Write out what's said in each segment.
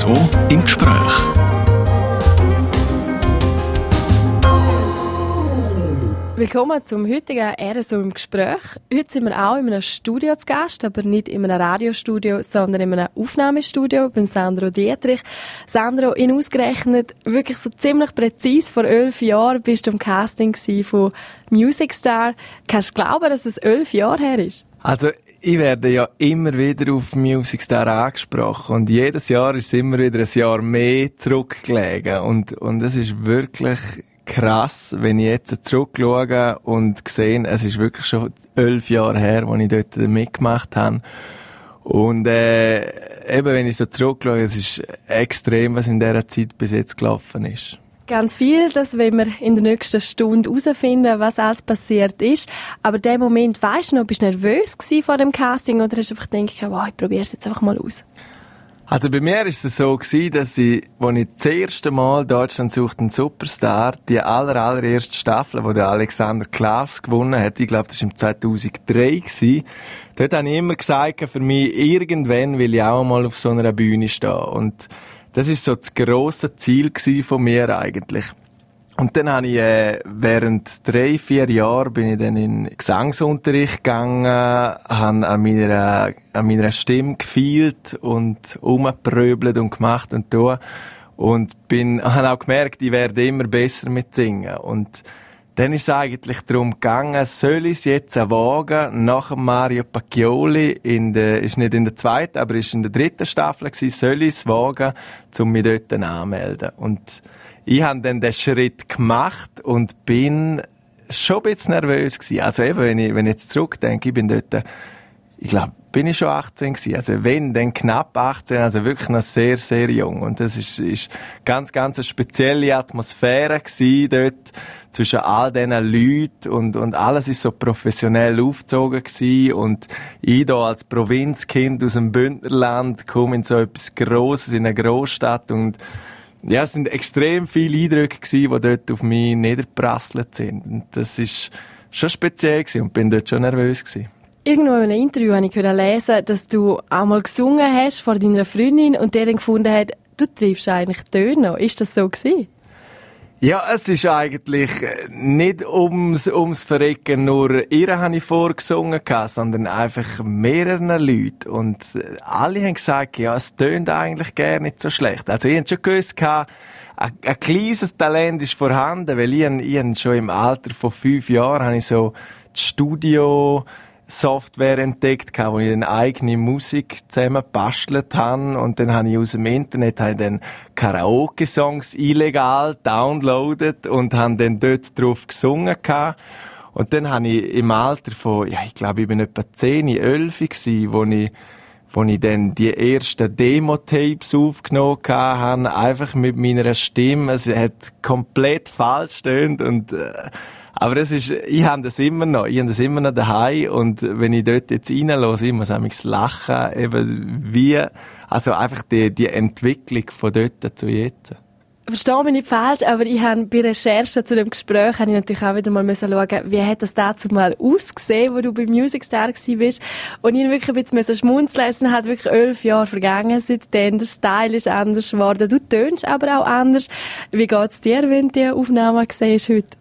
RSO im Gespräch. Willkommen zum heutigen RSO im Gespräch. Heute sind wir auch in einem Studio zu Gast, aber nicht in einem Radiostudio, sondern in einem Aufnahmestudio beim Sandro Dietrich. Sandro, in ausgerechnet wirklich so ziemlich präzise vor elf Jahren bist du im Casting von Music Star. Kannst du glauben, dass es elf Jahre her ist? Also ich werde ja immer wieder auf Music Star angesprochen und jedes Jahr ist es immer wieder ein Jahr mehr zurückgelegen und und es ist wirklich krass, wenn ich jetzt zurückschaue und sehe, es ist wirklich schon elf Jahre her, als ich dort mitgemacht habe. Und äh, eben, wenn ich so zurückschaue, es ist extrem, was in dieser Zeit bis jetzt gelaufen ist. Ganz viel, das wollen wir in der nächsten Stunde herausfinden, was alles passiert ist. Aber in dem Moment, weißt du noch, bist du nervös vor dem Casting oder hast du einfach gedacht, wow, ich probiere es jetzt einfach mal aus? Also bei mir ist es so gewesen, dass ich, als ich das erste Mal Deutschland sucht einen Superstar, die aller, allererste Staffel, wo der Alexander Klaas gewonnen hat, ich glaube, das war im 2003 gewesen, dort habe ich immer gesagt, für mich, irgendwann will ich auch mal auf so einer Bühne stehen. Und das ist so das grosse Ziel von mir eigentlich. Und dann habe ich äh, während drei, vier Jahren bin ich dann in Gesangsunterricht gegangen, habe an meiner, an meiner Stimme gefühlt und umgepröbelt und gemacht und tun. Und bin, habe auch gemerkt, ich werde immer besser mit Singen. Und dann ist es eigentlich darum gegangen, soll ich es jetzt wagen, nach Mario Pacchioli, in der, ist nicht in der zweiten, aber ist in der dritten Staffel gewesen, soll ich es wagen, um mich dort anzumelden. Und ich habe dann den Schritt gemacht und bin schon ein bisschen nervös gewesen. Also eben, wenn ich, wenn ich jetzt zurückdenke, ich bin dort, ich glaube, bin ich schon 18 gewesen. Also wenn, dann knapp 18, also wirklich noch sehr, sehr jung. Und das ist, ist ganz, ganz eine spezielle Atmosphäre gewesen dort zwischen all diesen Leuten und, und alles ist so professionell aufgezogen gewesen. Und ich da als Provinzkind aus dem Bündnerland komme in so etwas Grosses, in eine Großstadt und ja, es sind extrem viele Eindrücke gewesen, die dort auf mich niederprasselt sind. Und das ist schon speziell gewesen und bin dort schon nervös gewesen. Irgendwo in einem Interview habe ich lesen, dass du auch mal gesungen hast vor deiner Freundin und der dann gefunden hat, du triffst eigentlich Töne. Ist das so gewesen? Ja, es ist eigentlich äh, nicht ums, ums Verrecken nur ihr habe ich vorgesungen, sondern einfach mehreren Leuten. Und äh, alle haben gesagt, ja, es tönt eigentlich gar nicht so schlecht. Also ich habe schon gewusst, ein, ein kleines Talent ist vorhanden, weil ich, ich schon im Alter von fünf Jahren habe ich so das Studio Software entdeckt, wo ich dann eigene Musik zusammen bastelt habe und dann habe ich aus dem Internet habe dann Karaoke-Songs illegal downloadet und habe dann dort drauf gesungen und dann habe ich im Alter von, ja, ich glaube, ich bin etwa 10, 11 gewesen, wo ich wo ich dann die ersten Demo-Tapes aufgenommen habe, einfach mit meiner Stimme. Es hat komplett falsch stöhnt und äh, aber es ist, ich habe das immer noch, ich habe das immer noch daheim und wenn ich dort jetzt reinlasse, ich muss mich lachen, eben wie, also einfach die, die Entwicklung von dort zu jetzt. Verstehe mich nicht falsch, aber ich habe bei Recherchen zu dem Gespräch habe ich natürlich auch wieder mal müssen schauen, wie hat das dazu mal ausgesehen, wo du bei Music Star bist. Und ich wirklich ein bisschen schmunzeln Es hat wirklich elf Jahre vergangen seitdem. Der Style ist anders geworden. Du tönst aber auch anders. Wie geht es dir, wenn du die Aufnahme siehst heute?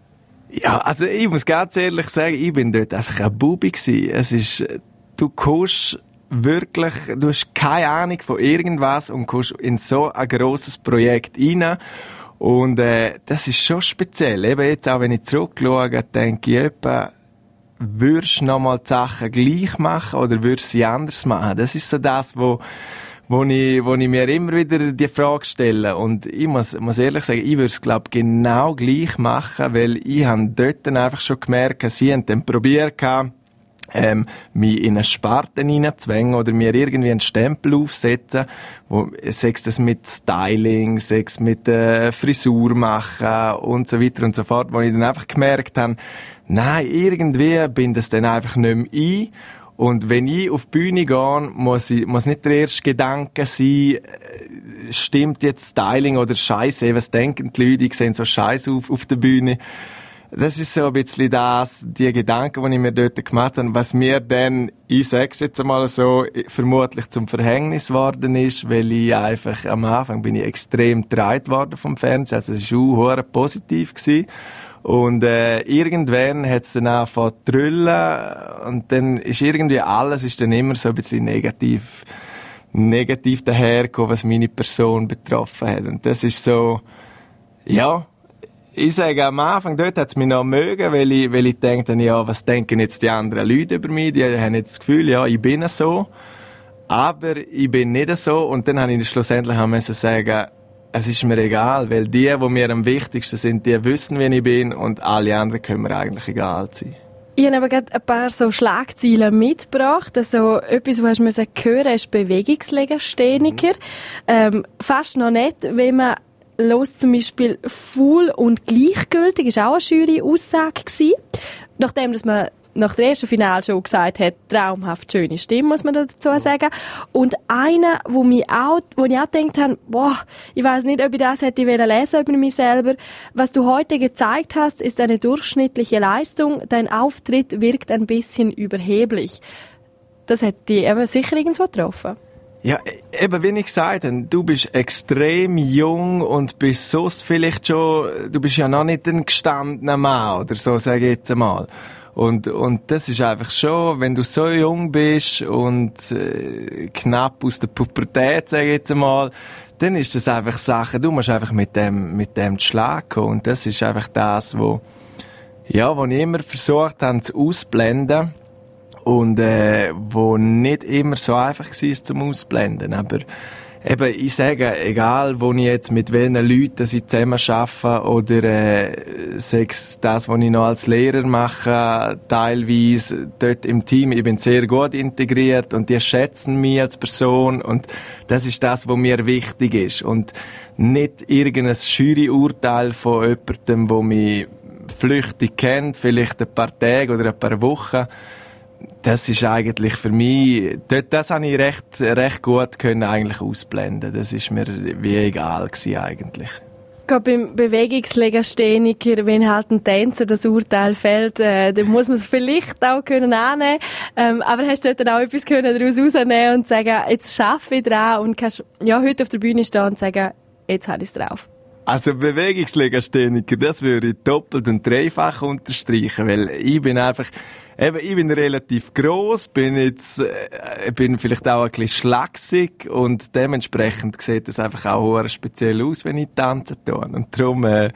Ja, also ich muss ganz ehrlich sagen, ich bin dort einfach ein Bubi gewesen. Es ist, du kommst wirklich, du hast keine Ahnung von irgendwas und kommst in so ein grosses Projekt rein. Und äh, das ist schon speziell. Eben jetzt auch, wenn ich zurückschaue, denke ich etwa, würdest du nochmal die Sachen gleich machen oder würdest du sie anders machen? Das ist so das, wo wo ich, wo ich mir immer wieder die Frage stelle. Und ich muss, muss ehrlich sagen, ich würde es, glaube genau gleich machen, weil ich habe dort dann einfach schon gemerkt, sie haben dann probiert, ähm, mich in eine Sparte hineinzwängen oder mir irgendwie einen Stempel aufsetzen, wo, sechs das mit Styling, sechs mit äh, Frisur machen und so weiter und so fort, wo ich dann einfach gemerkt habe, nein, irgendwie bin das dann einfach nicht mehr ein und wenn ich auf die Bühne gehe, muss, ich, muss nicht der erste Gedanke sein, äh, stimmt jetzt Styling oder Scheiße, was denken die Leute, ich sehe so Scheiße auf, auf der Bühne. das ist so ein bisschen das, die Gedanken, die ich mir dort gemacht habe, was mir dann, ich sag's jetzt einmal so, vermutlich zum Verhängnis geworden ist, weil ich einfach, am Anfang bin ich extrem getragen worden vom Fernsehen, also es war auch positiv gewesen. Und äh, irgendwann hat es dann angefangen zu drüllen und dann ist irgendwie alles ist dann immer so ein bisschen negativ, negativ dahergekommen, was meine Person betroffen hat. Und das ist so, ja, ich sage am Anfang, dort hat es mich noch mögen, weil ich, weil ich denke, ja, was denken jetzt die anderen Leute über mich? Die haben jetzt das Gefühl, ja, ich bin so. Aber ich bin nicht so. Und dann habe ich schlussendlich müssen sagen, es ist mir egal, weil die, die mir am wichtigsten sind, die wissen, wer ich bin und alle anderen können mir eigentlich egal sein. Ich habe aber gerade ein paar so Schlagzeilen mitgebracht. Also, etwas, was du hören ist Bewegungslegastheniker. Mhm. Ähm, fast noch nicht, wenn man los zum Beispiel «Full und gleichgültig» ist auch eine Jury-Aussage gewesen. Nachdem, dass man nach der ersten Finalshow gesagt hat, traumhaft schöne Stimme, muss man dazu sagen. Und einer, wo mich auch, wo ich auch gedacht habe, boah, ich weiß nicht, ob ich das hätte lesen über mich selber. Was du heute gezeigt hast, ist eine durchschnittliche Leistung. Dein Auftritt wirkt ein bisschen überheblich. Das hätte dich eben sicher irgendwo getroffen. Ja, eben wie ich gesagt habe, du bist extrem jung und bist sonst vielleicht schon, du bist ja noch nicht ein gestandener Mann oder so, sage ich jetzt einmal. Und, und das ist einfach schon, wenn du so jung bist und äh, knapp aus der Pubertät, sage ich jetzt einmal, dann ist das einfach Sache, du musst einfach mit dem, mit dem Schlag kommen. Und das ist einfach das, wo, ja, wo ich immer versucht habe zu ausblenden und äh, wo nicht immer so einfach war zum Ausblenden. Aber eben, ich sage, egal, wo ich jetzt mit welchen Leuten ich zusammen arbeite oder äh, sechs das, was ich noch als Lehrer mache, teilweise dort im Team, ich bin sehr gut integriert und die schätzen mich als Person und das ist das, was mir wichtig ist und nicht irgendein Juryurteil von jemandem, der mich flüchtig kennt, vielleicht ein paar Tage oder ein paar Wochen, das ist eigentlich für mich, dort, das habe ich recht, recht gut können eigentlich ausblenden. Das ist mir wie egal gewesen eigentlich. Gerade beim Bewegungslegastheniker, wenn halt ein Tänzer das Urteil fällt, äh, dann muss man es vielleicht auch können annehmen. Ähm, aber hast du dann auch etwas können daraus rausnehmen und sagen, jetzt schaffe ich dran und kannst ja heute auf der Bühne stehen und sagen, jetzt habe ich es drauf. Also Bewegungslegastheniker, das würde ich doppelt und dreifach unterstreichen, weil ich bin einfach, eben, ich bin relativ groß, bin jetzt, äh, bin vielleicht auch ein bisschen schlaksig und dementsprechend sieht es einfach auch speziell aus, wenn ich tanzen tue. Und darum, äh,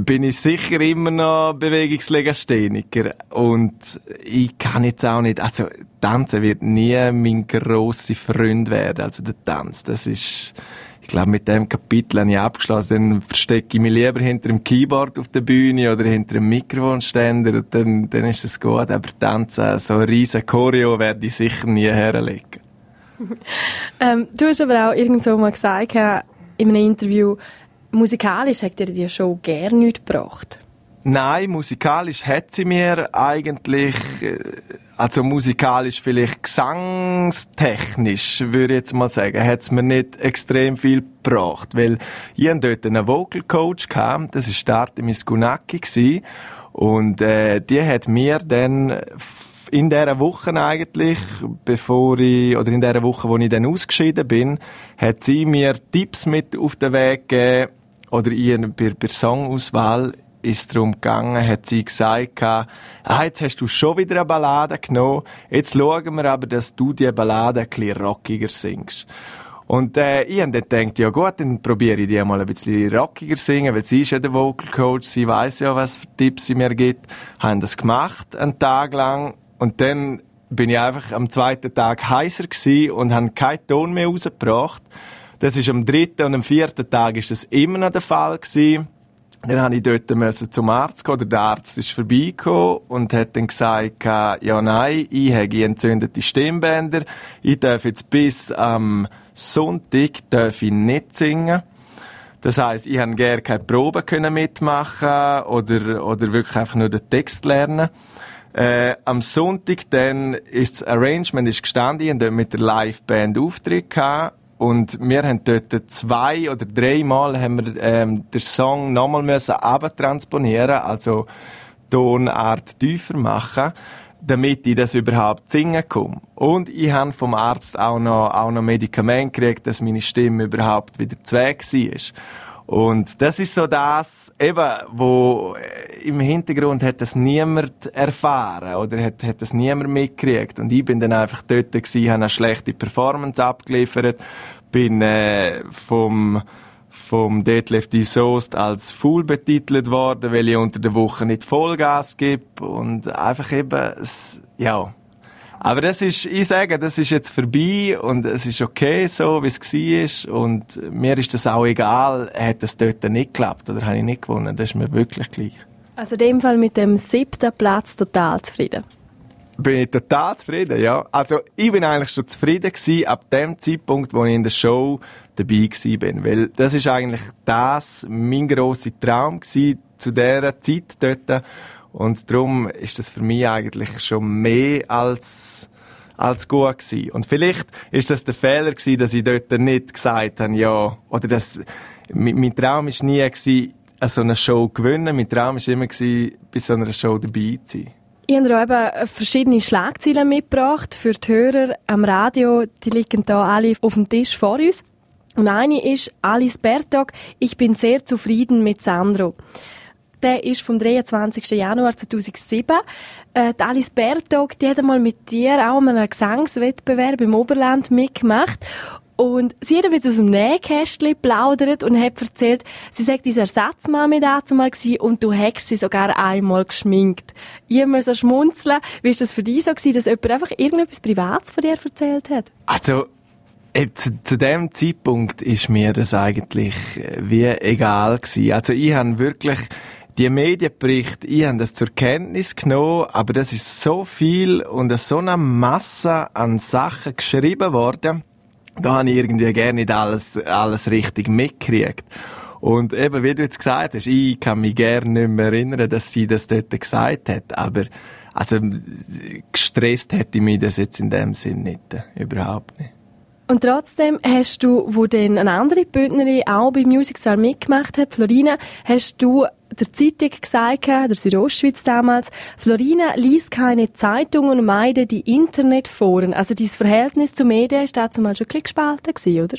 bin ich sicher immer noch Bewegungslegastheniker. Und ich kann jetzt auch nicht, also, Tanzen wird nie mein grosser Freund werden. Also, der Tanz, das ist, ich glaube, mit dem Kapitel habe ich abgeschlossen. Dann verstecke ich mich lieber hinter dem Keyboard auf der Bühne oder hinter einem Mikrofonständer und dann, dann ist es gut. Aber tanzen, so ein riesen Choreo werde ich sicher nie herlegen. ähm, du hast aber auch irgendwo mal gesagt, in einem Interview, musikalisch hat dir die Show gerne nichts gebracht. Nein, musikalisch hat sie mir eigentlich, äh, also musikalisch vielleicht gesangstechnisch, würde ich jetzt mal sagen, hat es mir nicht extrem viel gebracht, weil ich hatte dort einen Vocal Coach, gehabt, das war Artemis Gunaki, und äh, die hat mir dann in dieser Woche eigentlich, bevor ich, oder in dieser Woche, wo ich dann ausgeschieden bin, hat sie mir Tipps mit auf den Weg gegeben, oder in, bei, bei Songauswahl ist darum gegangen, hat sie gesagt, ah, jetzt hast du schon wieder eine Ballade genommen, jetzt schauen wir aber, dass du die Ballade ein bisschen rockiger singst. Und äh, ich habe dann gedacht, ja gut, dann probiere ich die mal ein bisschen rockiger singen, weil sie ist ja der Vocal Coach, sie weiß ja, was für Tipps sie mir gibt. Haben das gemacht, einen Tag lang, und dann bin ich einfach am zweiten Tag heiser gewesen und habe keinen Ton mehr rausgebracht. Das ist am dritten und am vierten Tag ist das immer noch der Fall gewesen. Dann habe ich dort zum Arzt gehen. Der Arzt ist vorbeigekommen und hat dann gesagt, ja, nein, ich habe entzündete Stimmbänder. Ich darf jetzt bis am Sonntag darf ich nicht singen. Das heisst, ich habe gerne keine Proben können mitmachen oder, oder wirklich einfach nur den Text lernen. Äh, am Sonntag dann ist das Arrangement ist gestanden, ich hatte mit der Liveband Auftritt gehabt und wir haben dort zwei oder dreimal haben wir ähm, den Song nochmal müssen abtransponieren, also Tonart tiefer machen, damit ich das überhaupt singen kann. Und ich habe vom Arzt auch noch, auch noch Medikamente gekriegt, dass meine Stimme überhaupt wieder zweck war. Und das ist so das, eben, wo äh, im Hintergrund hat das niemand erfahren oder hat, hat das niemand mitgekriegt. Und ich bin dann einfach dort gewesen, habe eine schlechte Performance abgeliefert, bin äh, vom vom Detlef die Soest als Fool betitelt worden, weil ich unter der Woche nicht Vollgas gebe und einfach eben, ja, aber das ist, ich sage, das ist jetzt vorbei und es ist okay so, wie es war und mir ist das auch egal, hat es dort nicht geklappt oder habe ich nicht gewonnen, das ist mir wirklich gleich. Also in dem Fall mit dem siebten Platz total zufrieden? Bin ich total zufrieden, ja. Also ich bin eigentlich schon zufrieden gewesen ab dem Zeitpunkt, wo ich in der Show dabei gewesen bin, weil das ist eigentlich das mein grosser Traum gewesen, zu dieser Zeit dort und darum ist das für mich eigentlich schon mehr als, als gut gewesen. Und vielleicht ist das der Fehler gewesen, dass ich dort nicht gesagt habe, ja, oder das, mein, mein Traum ist nie gewesen, so eine Show gewinnen. Mein Traum ist immer gewesen, bei so einer Show dabei zu sein. Ich habe eben verschiedene Schlagzeilen mitgebracht für die Hörer am Radio. Die liegen da alle auf dem Tisch vor uns. Und eine ist Alice Bertog, ich bin sehr zufrieden mit Sandro der ist vom 23. Januar 2007. Äh, Alice Bertog, die hat einmal mit dir auch einen Gesangswettbewerb im Oberland mitgemacht. Und sie hat bisschen aus dem Nähkästchen plaudert und hat erzählt, sie sagt, diese Ersatzmami dazu mal gewesen und du hättest sie sogar einmal geschminkt. Ich musste so schmunzeln. Wie war das für dich so gewesen, dass jemand einfach irgendetwas Privates von dir erzählt hat? Also, äh, zu, zu dem Zeitpunkt ist mir das eigentlich äh, wie egal gewesen. Also ich habe wirklich die Medienberichte, ich habe das zur Kenntnis genommen, aber das ist so viel und so eine Masse an Sachen geschrieben worden, da habe ich irgendwie gerne nicht alles, alles richtig mitgekriegt. Und eben, wie du jetzt gesagt hast, ich kann mich gerne nicht mehr erinnern, dass sie das dort gesagt hat, aber also gestresst hätte ich mich das jetzt in dem Sinn nicht, überhaupt nicht. Und trotzdem hast du, wo dann eine andere Bündnerin auch bei Music Star mitgemacht hat, Florina, hast du der Zeitung gesagt, der Südostschweiz damals, Florina liest keine Zeitungen und meide die Internetforen. Also dein Verhältnis zu Medien dazu mal schon ein bisschen gespalten oder?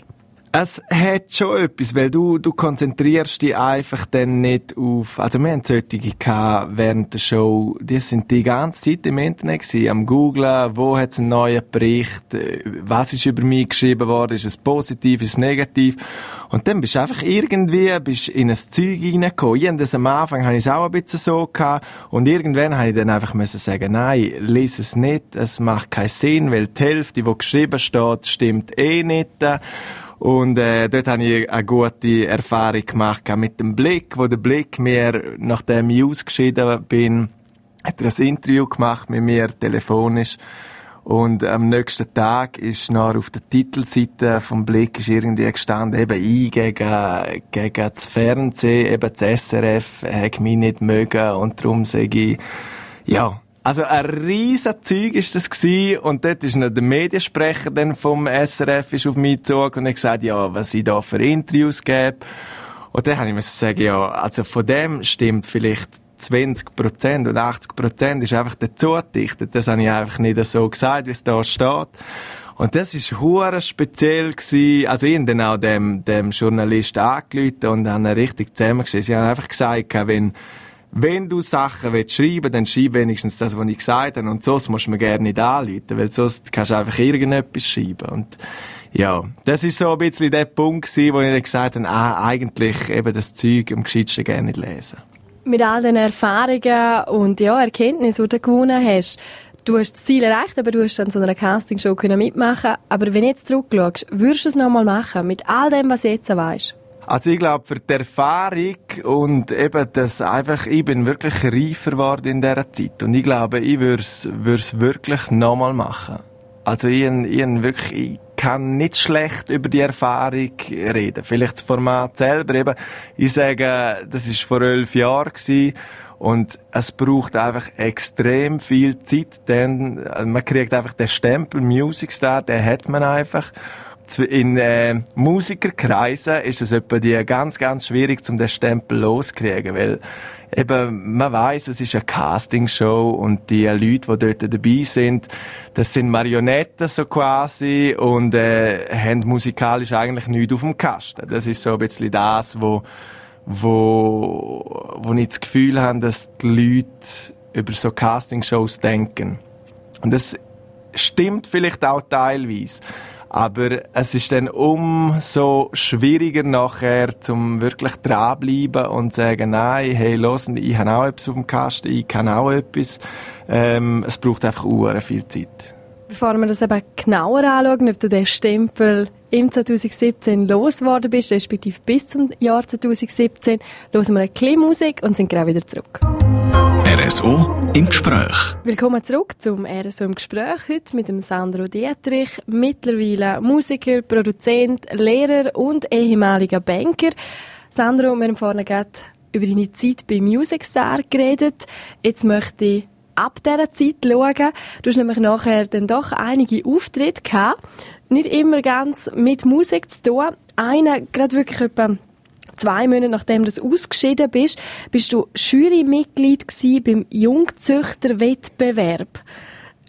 Es hat schon etwas, weil du, du konzentrierst dich einfach dann nicht auf, also wir haben solche gehabt während der Show, die sind die ganze Zeit im Internet gewesen, am googlen, wo hat es einen neuen Bericht, äh, was ist über mich geschrieben worden, ist es positiv, ist es negativ? Und dann bist du einfach irgendwie bist in ein Zeug reingekommen. Ich am Anfang habe ich es auch ein bisschen so gehabt. Und irgendwann habe ich dann einfach müssen sagen, nein, lese es nicht, es macht keinen Sinn, weil die Hälfte, die geschrieben steht, stimmt eh nicht und äh, dort habe ich eine gute Erfahrung gemacht mit dem Blick, wo der Blick mir, nachdem ich ausgeschieden bin, hat er ein Interview gemacht mit mir, telefonisch. Und am nächsten Tag ist noch auf der Titelseite vom Blick ist irgendwie gestanden, eben ich gegen, gegen das Fernsehen, eben das SRF, hat mich nicht mögen und darum sage ich, ja, also ein riesen Zeug ist das gewesen. und dort ist noch der Mediensprecher dann vom SRF ist auf mich gezogen und hat gesagt, ja, was ich da für Interviews gebe. Und dann habe ich mir sagen, ja, also von dem stimmt vielleicht 20 Prozent und 80 Prozent ist einfach dazu gedichtet. Das habe ich einfach nicht so gesagt, wie es da steht. Und das ist hure speziell gewesen. Also ich habe dann auch dem, dem Journalist angerufen und habe richtig zusammengeschrieben. Sie haben einfach gesagt, wenn wenn du Sachen willst schreiben dann schreib wenigstens das, was ich gesagt habe. Und sonst musst du mir gerne nicht anrufen, weil sonst kannst du einfach irgendetwas schreiben. Und ja, das ist so ein bisschen der Punkt wo ich dann gesagt habe, ah, eigentlich eben das Zeug am gescheitsten gerne nicht lesen. Mit all den Erfahrungen und ja, Erkenntnissen, die du gewonnen hast, du hast das Ziel erreicht, aber du hast an so einer Castingshow mitmachen Aber wenn du jetzt zurückschaust, würdest du es nochmal machen, mit all dem, was du jetzt weißt? Also ich glaube, für die Erfahrung und eben das einfach, ich bin wirklich reifer geworden in dieser Zeit. Und ich glaube, ich würde es wirklich nochmal machen. Also ich, ich, wirklich, ich kann nicht schlecht über die Erfahrung reden. Vielleicht das Format selber eben. Ich sage, das ist vor elf Jahren gewesen. Und es braucht einfach extrem viel Zeit, denn man kriegt einfach den Stempel Music Star, den hat man einfach. In äh, Musikerkreisen ist es etwa die ganz, ganz schwierig, um den Stempel loszukriegen, weil eben, man weiß, es ist eine Castingshow und die Leute, die dort dabei sind, das sind Marionetten so quasi und äh, haben musikalisch eigentlich nichts auf dem Kasten. Das ist so ein bisschen das, wo, wo, wo ich das Gefühl habe, dass die Leute über so Castingshows denken. Und das stimmt vielleicht auch teilweise. Aber es ist dann umso schwieriger nachher, zum wirklich dranbleiben und sagen, nein, hey, los, ich habe auch etwas auf dem Kasten, ich kann auch etwas. Ähm, es braucht einfach uhren viel Zeit. Bevor wir das eben genauer anschauen, ob du den Stempel im 2017 losgeworden bist, respektive bis zum Jahr 2017, hören wir ein bisschen Musik und sind gerade wieder zurück. RSO im Gespräch. Willkommen zurück zum RSO im Gespräch. Heute mit dem Sandro Dietrich, mittlerweile Musiker, Produzent, Lehrer und ehemaliger Banker. Sandro, wir haben vorhin gerade über deine Zeit bei Music Star geredet. Jetzt möchte ich ab dieser Zeit schauen. Du hast nämlich nachher dann doch einige Auftritte gehabt. Nicht immer ganz mit Musik zu tun. Einer gerade wirklich etwa zwei Monate nachdem du ausgeschieden bist, bist du Jurymitglied beim Jungzüchterwettbewerb.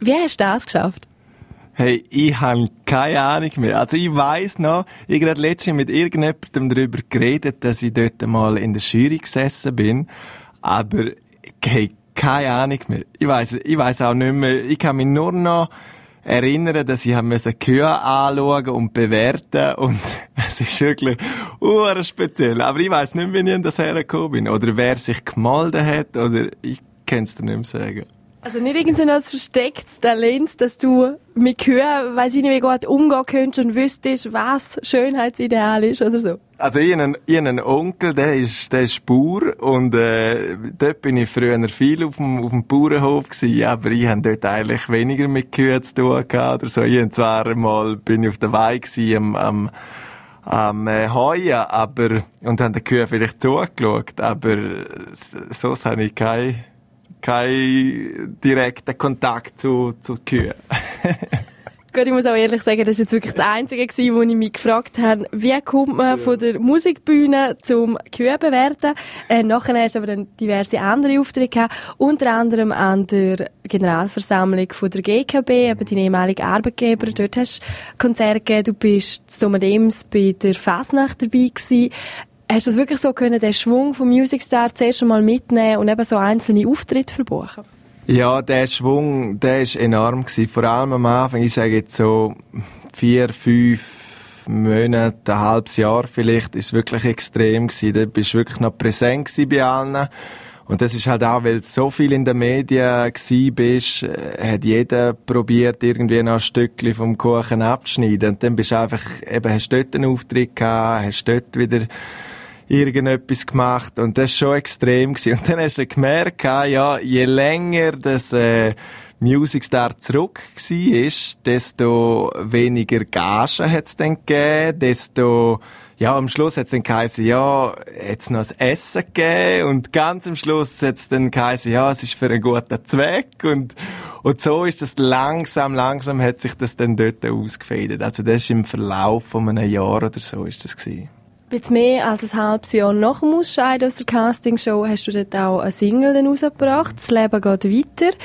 Wie hast du das geschafft? Hey, ich habe keine Ahnung mehr. Also ich weiss noch, ich habe letztens mit irgendjemandem darüber geredet, dass ich dort mal in der Jury gesessen bin, aber hey, keine Ahnung mehr. Ich weiss, ich weiss auch nicht mehr. Ich kann mich nur noch erinnern, dass ich müssen Kühe anschauen und bewerten und es ist wirklich uh, speziell. Aber ich weiss nicht, wie ich an das hergekommen bin oder wer sich gemeldet hat oder ich kann es dir nicht mehr sagen. Also nicht irgendwie noch ein verstecktes Talent, dass du mit Kühen, weiss ich nicht, wie gut umgehen könntest und wüsstest, was Schönheitsideal ist oder so? Also ich habe einen, einen Onkel, der ist, der ist Bauer und äh, dort bin ich früher viel auf dem, auf dem Bauernhof gewesen, aber ich habe dort eigentlich weniger mit Kühen zu tun gehabt oder so. Ich habe zwar einmal, bin ich auf der Weide gewesen, am, am am äh, Heuen, aber, und haben den Kühen vielleicht zugeschaut, aber sonst habe ich keine keinen direkten Kontakt zu, zu Kühen. Gut, ich muss auch ehrlich sagen, das war jetzt wirklich das Einzige, gewesen, wo ich mich gefragt habe, wie kommt man von der Musikbühne zum Kühe bewerten. Äh, nachher hast du aber dann diverse andere Aufträge gehabt, unter anderem an der Generalversammlung von der GKB, eben dein ehemaliger Arbeitgeber. Dort hast du Konzerte gegeben, du bist zu Dems bei der Fasnacht dabei gewesen. Hast du das wirklich so können, den Schwung vom Music Star zuerst einmal mitnehmen und eben so einzelne Auftritte verbuchen? Ja, der Schwung, der ist enorm gewesen. Vor allem am Anfang, ich sage jetzt so vier, fünf Monate, ein halbes Jahr vielleicht, ist wirklich extrem gewesen. Da bist du wirklich noch präsent bei allen. Und das ist halt auch, weil du so viel in den Medien bist, äh, hat jeder probiert, irgendwie noch ein Stückchen vom Kuchen abzuschneiden. Und dann bist du einfach, eben, hast dort einen Auftritt gehabt, hast dort wieder irgendetwas gemacht und das ist schon extrem gewesen. Und dann hast du gemerkt, ja, je länger das äh, Music Star zurück war, desto weniger Gagen hat es dann gegeben, desto ja, am Schluss hat es dann geheißen, ja, jetzt noch ein Essen gegeben und ganz am Schluss hat es dann geheißen, ja, es ist für einen guten Zweck und, und so ist das langsam, langsam hat sich das dann dort ausgefädelt. Also das ist im Verlauf von einem Jahr oder so ist das gewesen. Jetzt mehr als ein halbes Jahr nach dem Ausscheiden aus der Castingshow hast du dort auch eine Single rausgebracht. Das Leben geht weiter.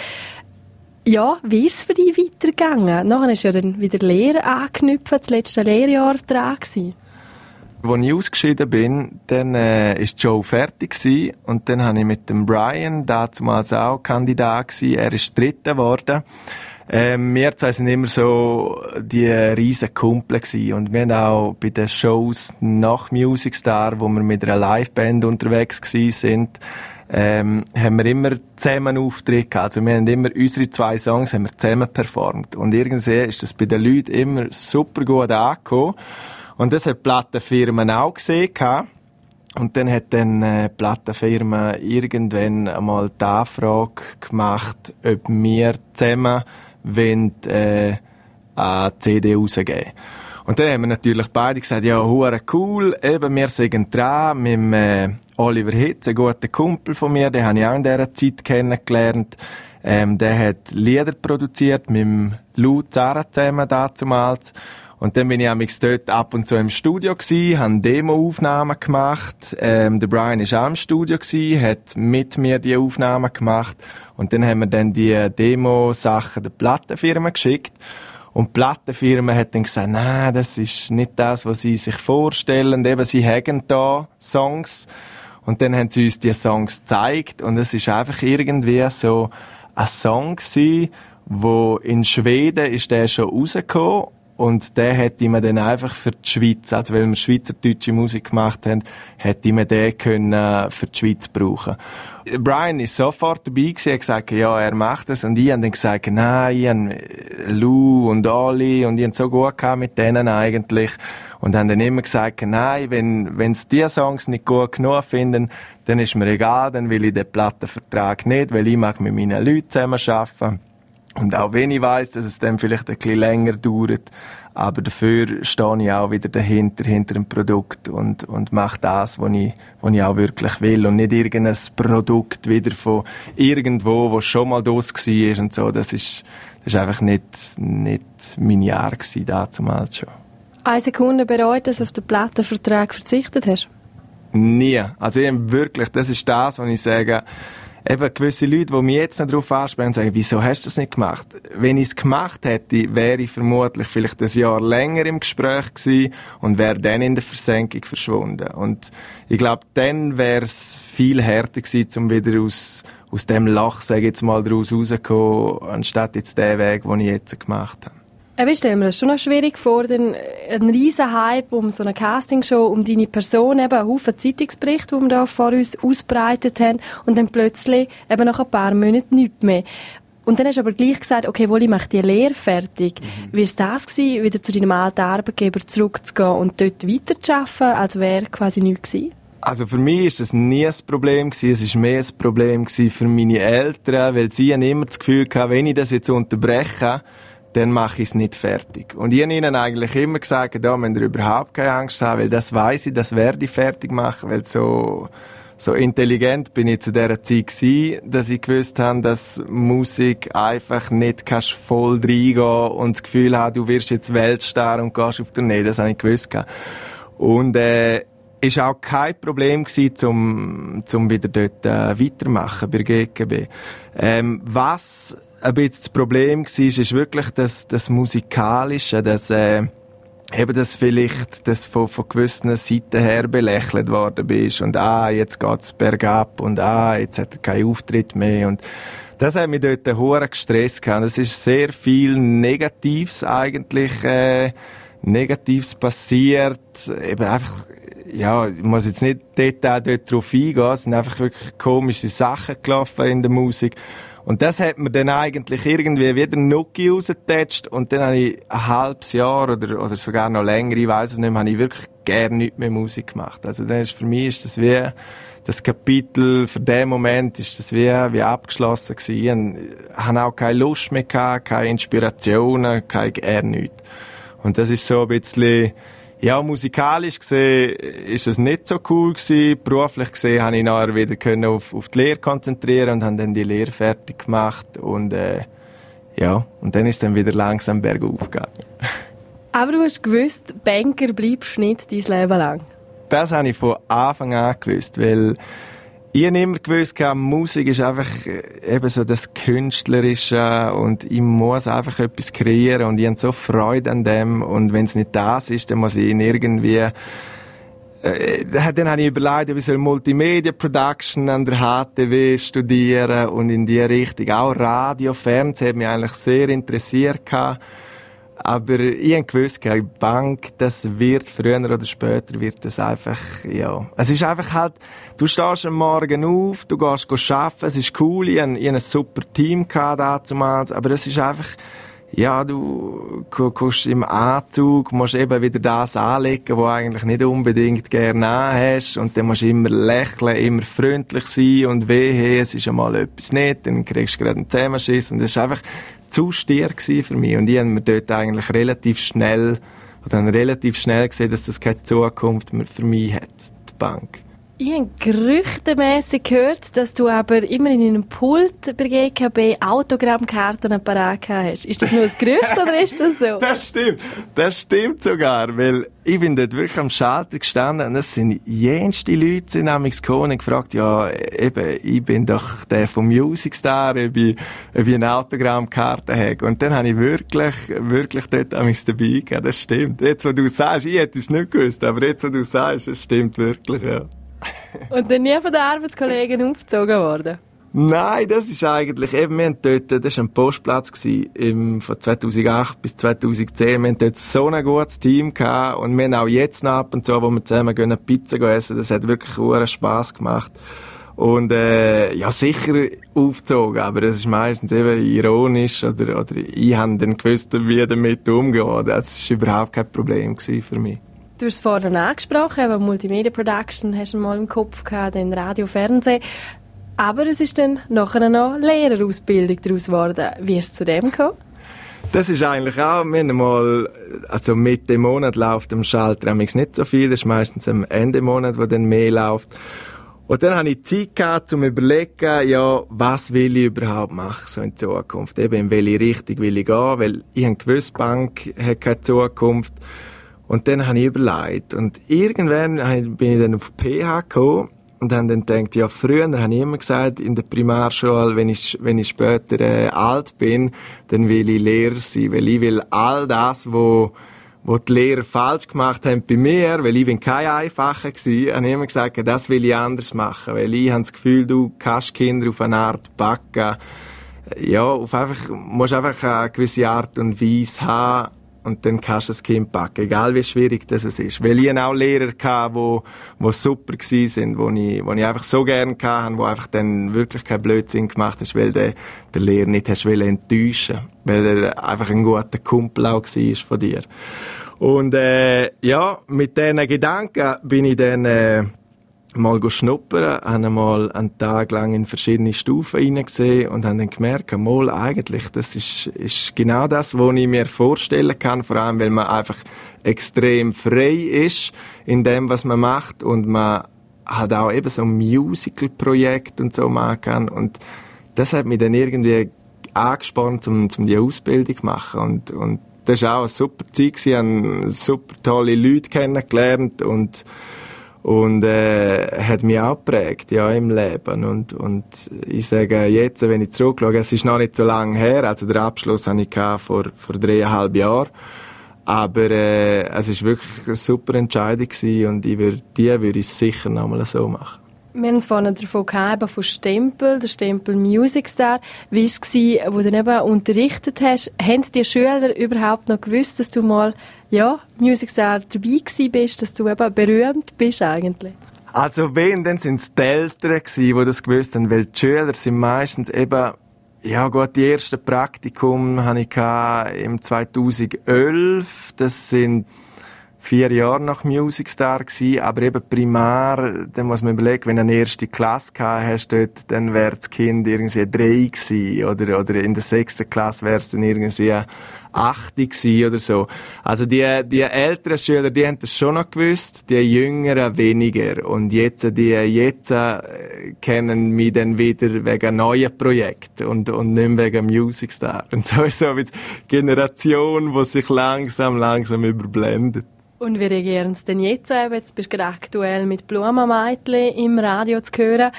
Ja, wie ist es für dich weitergegangen? Nachher ist ja dann wieder Lehre angeknüpft, das letzte Lehrjahr dran gewesen. Als ich ausgeschieden bin, dann äh, ist Joe fertig gewesen, und dann habe ich mit dem Brian, damals auch Kandidat gewesen, er ist Dritter geworden. Ähm, wir zwei sind immer so die riesen Kumpel gewesen. Und wir haben auch bei den Shows nach Music Star, wo wir mit einer Liveband unterwegs gewesen sind, ähm, haben wir immer zusammen Auftritte gehabt. Also wir haben immer unsere zwei Songs haben wir zusammen performt. Und irgendwie ist das bei den Leuten immer super gut angekommen. Und das hat Plattenfirmen auch gesehen gehabt. Und dann hat dann äh, Plattenfirma irgendwann einmal die Anfrage gemacht, ob wir zusammen wollen, äh, eine CD rausgeben. Und dann haben wir natürlich beide gesagt, ja, hure cool, eben, wir sind dran mit dem, äh, Oliver Hitz, ein guter Kumpel von mir, den habe ich auch in dieser Zeit kennengelernt. Ähm, der hat Lieder produziert mit dem Lou Zara zusammen damals. Und dann bin ich dort ab und zu im Studio gsi, habe Demo-Aufnahmen gemacht. Ähm, der Brian ist auch im Studio gsi, hat mit mir die Aufnahmen gemacht. Und dann haben wir dann die Demo-Sachen der Plattenfirma geschickt. Und die Plattenfirma hat dann gesagt, nein, das ist nicht das, was sie sich vorstellen. Und eben, sie haben da Songs. Und dann haben sie uns die Songs gezeigt. Und es ist einfach irgendwie so ein Song gewesen, wo in Schweden ist der schon rausgekommen und der hätte man dann einfach für die Schweiz, also weil wir schweizerdeutsche Musik gemacht haben, hätte man den können äh, für die Schweiz brauchen. Brian ist sofort dabei gewesen, hat gesagt, ja, er macht es. Und ich habe dann gesagt, nein, ich habe Lou und Ali und ich habe so gut mit denen eigentlich. Und haben dann immer gesagt, nein, wenn, wenn sie diese Songs nicht gut genug finden, dann ist mir egal, dann will ich den Plattenvertrag nicht, weil ich mag mit meinen Leuten zusammen arbeiten. Und auch wenn ich weiss, dass es dann vielleicht ein bisschen länger dauert, aber dafür stehe ich auch wieder dahinter, hinter dem Produkt und, und mache das, was ich, was ich auch wirklich will und nicht irgendein Produkt wieder von irgendwo, wo schon mal das war und so. Das ist, das ist einfach nicht, nicht mein Jahr gewesen, damals schon. Eine Sekunde bereut, dass du auf den Plattenvertrag verzichtet hast? Nie. Also ich wirklich, das ist das, was ich sage, eben gewisse Leute, die mich jetzt noch darauf ansprechen, sagen, wieso hast du das nicht gemacht? Wenn ich es gemacht hätte, wäre ich vermutlich vielleicht ein Jahr länger im Gespräch gewesen und wäre dann in der Versenkung verschwunden. Und ich glaube, dann wäre es viel härter gewesen, um wieder aus, aus dem Lach, sage ich jetzt mal, daraus rauszukommen, anstatt jetzt den Weg, den ich jetzt gemacht habe. Eben, ich stelle mir das schon noch schwierig vor, denn ein riesen Hype um so eine Castingshow, um deine Person, eben ein Haufen Zeitungsberichte, die wir da vor uns ausbreitet haben, und dann plötzlich eben nach ein paar Monaten nichts mehr. Und dann hast du aber gleich gesagt, okay, wohl, ich mache die Lehre fertig. Mhm. Wie war das gewesen, wieder zu deinem alten Arbeitgeber zurückzugehen und dort weiterzuarbeiten, als wäre quasi nichts gewesen? Also für mich ist das nie ein Problem gewesen. Es ist mehr ein Problem gewesen für meine Eltern, weil sie haben immer das Gefühl gehabt, wenn ich das jetzt unterbreche, dann mache ich es nicht fertig. Und ich habe ihnen eigentlich immer gesagt, da müsst ihr überhaupt keine Angst haben, weil das weiß ich, das werde ich fertig machen, weil so, so intelligent bin ich zu dieser Zeit gewesen, dass ich gewusst habe, dass Musik einfach nicht kannst voll reingehen und das Gefühl haben, du wirst jetzt Weltstar und gehst auf Tournee. Das habe ich gewusst. Und, äh, ist auch kein Problem gewesen, zum, zum wieder dort äh, weitermachen bei GGB. Ähm, was ein bisschen das Problem war, ist wirklich das, das Musikalische, das, äh, eben das vielleicht, das von, von gewissen Seiten her belächelt worden bist und ah, jetzt geht's bergab und ah, jetzt hat er keinen Auftritt mehr und das hat mich dort einen hohen Stress gehabt. Es ist sehr viel Negatives eigentlich, äh, Negatives passiert, eben einfach, ja, ich muss jetzt nicht detail dort drauf eingehen, es sind einfach wirklich komische Sachen gelaufen in der Musik. Und das hat mir dann eigentlich irgendwie wieder Nuki rausgetatscht und dann habe ich ein halbes Jahr oder, oder sogar noch länger, ich weiß es nicht mehr, habe ich wirklich gerne nicht mehr Musik gemacht. Also dann ist, für mich ist das wie, das Kapitel für den Moment ist das wie, wie abgeschlossen gewesen. Ich habe auch keine Lust mehr gehabt, keine Inspirationen, kein eher nichts. Und das ist so ein bisschen, ja, musikalisch gesehen ist es nicht so cool gewesen. Beruflich gesehen habe ich nachher wieder können auf, auf die Lehre konzentrieren und habe dann die Lehre fertig gemacht und äh, ja, und dann ist dann wieder langsam bergauf gegangen. Aber du hast gewusst, Banker bleibst nicht dein Leben lang. Das habe ich von Anfang an gewusst, weil ich habe immer gewusst, Musik ist einfach äh, eben so das Künstlerische und ich muss einfach etwas kreieren und ich habe so Freude an dem und wenn es nicht das ist, dann muss ich ihn irgendwie äh, dann habe ich überlegt, ob ich Multimedia Production an der HTW studieren und in die Richtung. Auch Radio, Fernsehen hat mich eigentlich sehr interessiert gehabt. Aber ich habe gewusst, die Bank, das wird früher oder später wird das einfach, ja. Es ist einfach halt, du stehst am Morgen auf, du gehst arbeiten, es ist cool, ich hatte, ein super Team gehabt damals, aber es ist einfach, ja, du kommst im Anzug, musst eben wieder das anlegen, was du eigentlich nicht unbedingt gerne hast und dann musst du immer lächeln, immer freundlich sein und wehe, es ist einmal etwas nicht, dann kriegst du gerade einen Zusammenschiss und es ist einfach, zu stier für mich. Und ich habe mir dort eigentlich relativ schnell, oder dann relativ schnell gesehen, dass das keine Zukunft mehr für mich hat, die Bank. Ich habe gerüchtemässig gehört, dass du aber immer in einem Pult bei GKB Autogrammkarten parat hast. Ist das nur ein Gerücht oder ist das so? Das stimmt. Das stimmt sogar, weil ich bin dort wirklich am Schalter gestanden und es sind jenste Leute sind nämlich gekommen und gefragt, ja, eben, ich bin doch der vom Music Star, ob ich, ob ich eine Autogrammkarte habe. Und dann habe ich wirklich, wirklich dort amigs dabei gegeben. Das stimmt. Jetzt, wo du sagst, ich hätte es nicht gewusst, aber jetzt, wo du sagst, es stimmt wirklich, ja. Und dann nie von den Arbeitskollegen aufgezogen worden? Nein, das ist eigentlich eben, wir haben dort, das war ein Postplatz gewesen, im, von 2008 bis 2010. Wir haben dort so ein gutes Team gehabt und wir haben auch jetzt noch ab und zu, wo wir zusammen gehen, Pizza essen, das hat wirklich einen Spass gemacht. Und, äh, ja, sicher aufgezogen, aber das ist meistens eben ironisch oder, oder ich habe dann gewusst, wie damit umgehen. Das war überhaupt kein Problem für mich. Du hast vorhin angesprochen, eben Multimedia Production hast du mal im Kopf gehabt, dann Radio, Fernsehen. Aber es ist dann nachher noch Lehrerausbildung daraus geworden. Wie ist es zu dem gekommen? Das ist eigentlich auch, wir haben mal, also Mitte Monat läuft am Schalter nicht so viel, das ist meistens am Ende Monat, wo dann mehr läuft. Und dann hatte ich Zeit gehabt, um überlegen, ja, was will ich überhaupt machen, so in Zukunft. Eben, in welche Richtung will ich gehen, weil ich habe gewusst, Bank hat keine Zukunft. Und dann habe ich überlegt. Und irgendwann bin ich dann auf PH gekommen und habe dann gedacht, ja, früher habe ich immer gesagt, in der Primarschule, wenn ich, wenn ich später äh, alt bin, dann will ich Lehrer sein, weil ich will all das, wo wo die Lehrer falsch gemacht haben bei mir, weil ich bin kein Einfacher gewesen, habe ich immer gesagt, das will ich anders machen, weil ich habe das Gefühl, du kannst Kinder auf eine Art backen, ja, auf einfach, musst einfach eine gewisse Art und Weise haben, und dann kannst du das Kind packen, egal wie schwierig das ist. Weil ich auch Lehrer hatte, wo, wo super gewesen sind, wo ich, wo ich einfach so gerne hatte, wo einfach dann wirklich keinen Blödsinn gemacht hast, weil der, der Lehrer nicht hast enttäuschen weil er einfach ein guter Kumpel auch war von dir. Und äh, ja, mit diesen Gedanken bin ich dann äh, mal schnuppern, habe mal einen Tag lang in verschiedene Stufen hineingesehen und habe dann gemerkt, mal eigentlich, das ist, ist genau das, was ich mir vorstellen kann, vor allem, weil man einfach extrem frei ist in dem, was man macht und man halt auch eben so ein Musical-Projekt und so machen kann und das hat mich dann irgendwie angespannt, um, um die Ausbildung zu machen und, und das war auch eine super Zeit, ich habe super tolle Leute kennengelernt und und äh, hat mich auch geprägt, ja, im Leben. Und, und ich sage jetzt, wenn ich zurückschaue, es ist noch nicht so lange her, also der Abschluss hatte ich vor, vor dreieinhalb Jahren. Aber äh, es war wirklich eine super Entscheidung gewesen und ich würde, die würde ich sicher nochmal so machen. Wir haben es vorhin davon gehabt, von Stempel, der Stempel Music Star. Wie war es, wo du eben unterrichtet hast? Haben die Schüler überhaupt noch gewusst, dass du mal ja, Music Star dabei bist, dass du eben berühmt bist eigentlich? Also wenn, dann sind es die Eltern gewesen, die das gewusst haben, weil die Schüler sind meistens eben ja gut, die erste Praktikum hatte ich im 2011. Das sind vier Jahre nach Music Star gewesen, aber eben primär, dann muss man überlegen, wenn du eine erste Klasse gehabt hast dort, dann wäre das Kind irgendwie drei gewesen, oder, oder in der sechsten Klasse wäre es dann irgendwie acht gewesen oder so. Also die, die älteren Schüler, die haben das schon noch gewusst, die jüngeren weniger. Und jetzt, die jetzt äh, kennen mich dann wieder wegen neuen Projekten und, und nicht wegen Music Star. Und so ist so eine Generation, die sich langsam, langsam überblendet. Und wie reagieren Sie denn jetzt? Jetzt bist du aktuell mit Blumenmeitli im Radio zu hören.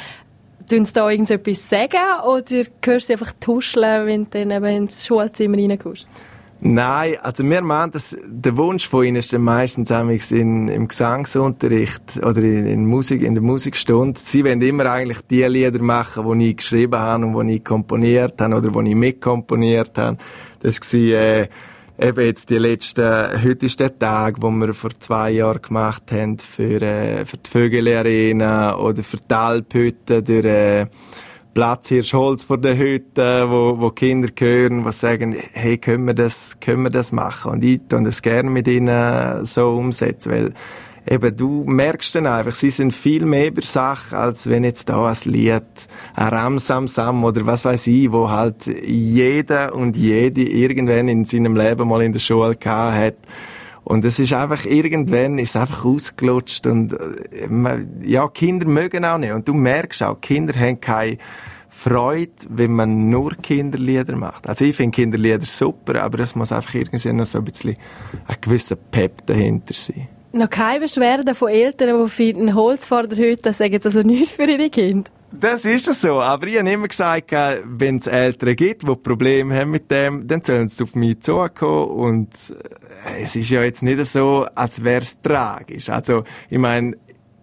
Tun Sie da irgendetwas sagen oder hörst du einfach tuscheln, wenn du dann eben ins Schulzimmer reinkommst? Nein, also wir meinen, dass der Wunsch von ihnen ist meistens in, im Gesangsunterricht oder in, in, Musik, in der Musikstunde. Sie wollen immer eigentlich die Lieder machen, die ich geschrieben habe und die ich komponiert habe oder die ich mitkomponiert habe. Das war, äh, eben jetzt die letzten, heute ist der Tag, wo wir vor zwei Jahren gemacht haben für, äh, für die Vögel-Arena oder für die Alphütte, der, äh, Platz hier Holz vor der Hütte, wo, wo Kinder hören, die sagen, hey, können wir das, können wir das machen? Und ich tue das gerne mit ihnen so umsetzen, weil eben du merkst dann einfach, sie sind viel mehr über Sache, als wenn jetzt da ein Lied, ein Ramsamsam oder was weiß ich, wo halt jeder und jede irgendwann in seinem Leben mal in der Schule gehabt hat. Und es ist einfach, irgendwann ist es einfach ausgelutscht und, äh, ja, Kinder mögen auch nicht. Und du merkst auch, Kinder haben keine Freude, wenn man nur Kinderlieder macht. Also ich finde Kinderlieder super, aber es muss einfach irgendwie noch so ein bisschen ein gewisser Pep dahinter sein. Noch keine Beschwerden von Eltern, die finden, Holz vor der Hütte, sagen also nichts für ihre Kinder. Das ist es so. Aber ich habe immer gesagt, wenn es Eltern gibt, die Probleme haben mit dem, dann sollen sie auf mich zukommen. Und äh, es ist ja jetzt nicht so, als wäre es tragisch. Also, ich meine,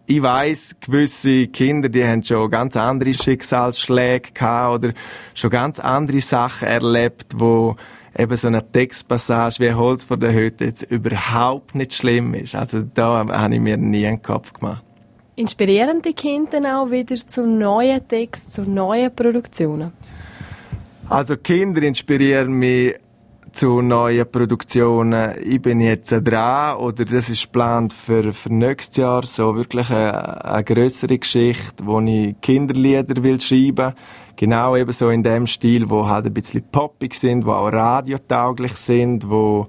ich weiß, gewisse Kinder, die haben schon ganz andere Schicksalsschläge gehabt oder schon ganz andere Sachen erlebt, wo eben so eine Textpassage wie Holz vor der Hütte jetzt überhaupt nicht schlimm ist. Also da habe ich mir nie einen Kopf gemacht. Inspirieren die Kinder auch wieder zu neuen Texten, zu neuen Produktionen? Also Kinder inspirieren mich zu neuen Produktionen. Ich bin jetzt dran, oder das ist geplant für, für nächstes Jahr, so wirklich eine, eine grössere Geschichte, wo ich Kinderlieder will schreiben. Genau eben so in dem Stil, wo halt ein bisschen poppig sind, wo auch radiotauglich sind, wo,